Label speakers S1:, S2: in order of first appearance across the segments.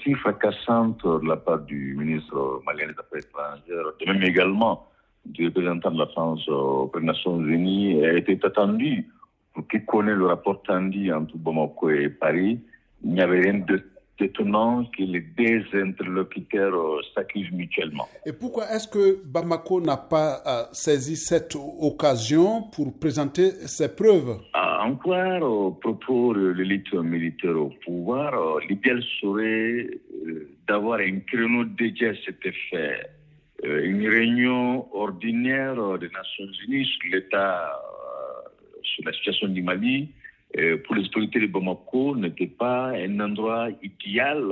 S1: sortie fracassante de la part du ministre malien des Affaires étrangères, de même également du représentant de la France aux Nations Unies, a été attendue. Pour qui connaît le rapport tendu entre Bamako et Paris, il n'y avait rien de étonnant que les deux interlocuteurs s'accusent mutuellement.
S2: Et pourquoi est-ce que Bamako n'a pas euh, saisi cette occasion pour présenter ses preuves?
S1: Encore au propos de l'élite militaire au pouvoir, euh, l'idéal serait euh, d'avoir un créneau dédié à cet effet. Une réunion ordinaire des Nations Unies sur l'état, sur la situation du Mali, pour les autorités de Bamako n'était pas un endroit idéal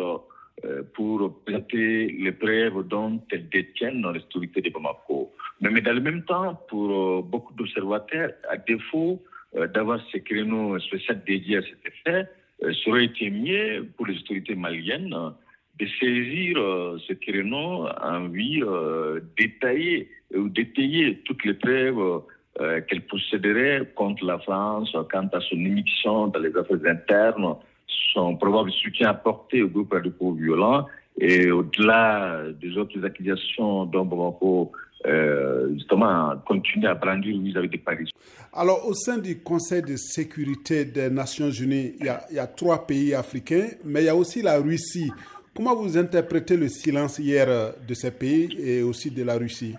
S1: pour présenter les preuves dont elles détiennent dans les autorités de Bamako. Mais, dans le même temps, pour beaucoup d'observateurs, à défaut d'avoir ces créneaux spéciaux dédiés à cet effet, ça aurait été mieux pour les autorités maliennes de saisir ce créneau en vue détailler ou détailler toutes les preuves qu'elle posséderait contre la France quant à son émission dans les affaires internes, son probable soutien apporté au groupe radicaux violents et au-delà des autres accusations dont Bamako euh, justement continue à brandir vis-à-vis de Paris.
S2: Alors, au sein du Conseil de sécurité des Nations Unies, il y, a, il y a trois pays africains, mais il y a aussi la Russie. Comment vous interprétez le silence hier de ces pays et aussi de la Russie?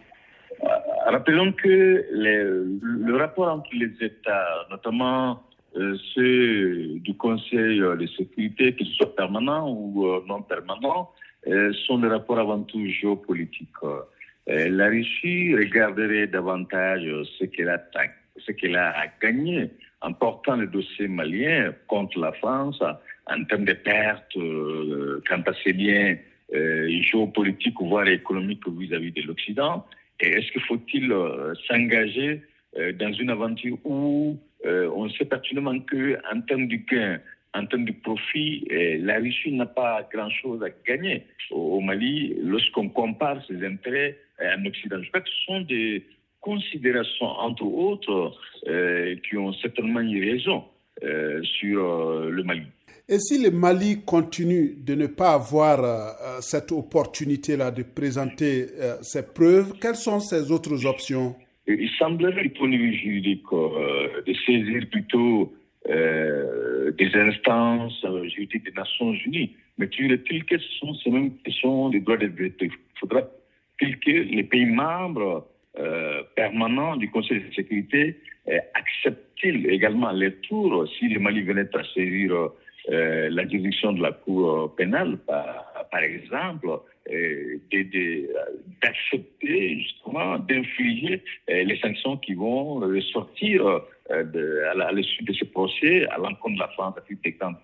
S1: Rappelons que les, le rapport entre les États, notamment euh, ceux du Conseil de sécurité, qu'ils soient permanents ou euh, non permanents, euh, sont des rapports avant tout géopolitiques. La Russie regarderait davantage ce qu'elle a, ce a gagné en portant le dossier malien contre la France en termes de pertes quant à ses liens géopolitiques, voire économiques vis-à-vis de l'Occident. Et est-ce qu'il faut-il euh, s'engager euh, dans une aventure où euh, on sait pertinemment qu'en termes de gain, en termes de profit, la Russie n'a pas grand-chose à gagner au, Mali lorsqu'on compare ses intérêts en Occident. Je crois que ce sont des considérations, entre autres, qui ont certainement eu raison sur le Mali.
S2: Et si le Mali continue de ne pas avoir euh, cette opportunité-là de présenter euh, ses preuves, quelles sont ses autres options?
S1: Il semblerait, du point de vue juridique, euh, de saisir plutôt des instances juridiques des Nations Unies. Mais tu est-il que sont ces mêmes questions des droits de l'homme Il faudra que les pays membres permanents du Conseil de sécurité acceptent-ils également les tours si le Mali venait à saisir euh, la juridiction de la Cour pénale, par, exemple, euh, d'accepter justement d'infliger euh, les sanctions qui vont sortir de, à suite de ce procès à l'encontre de la France à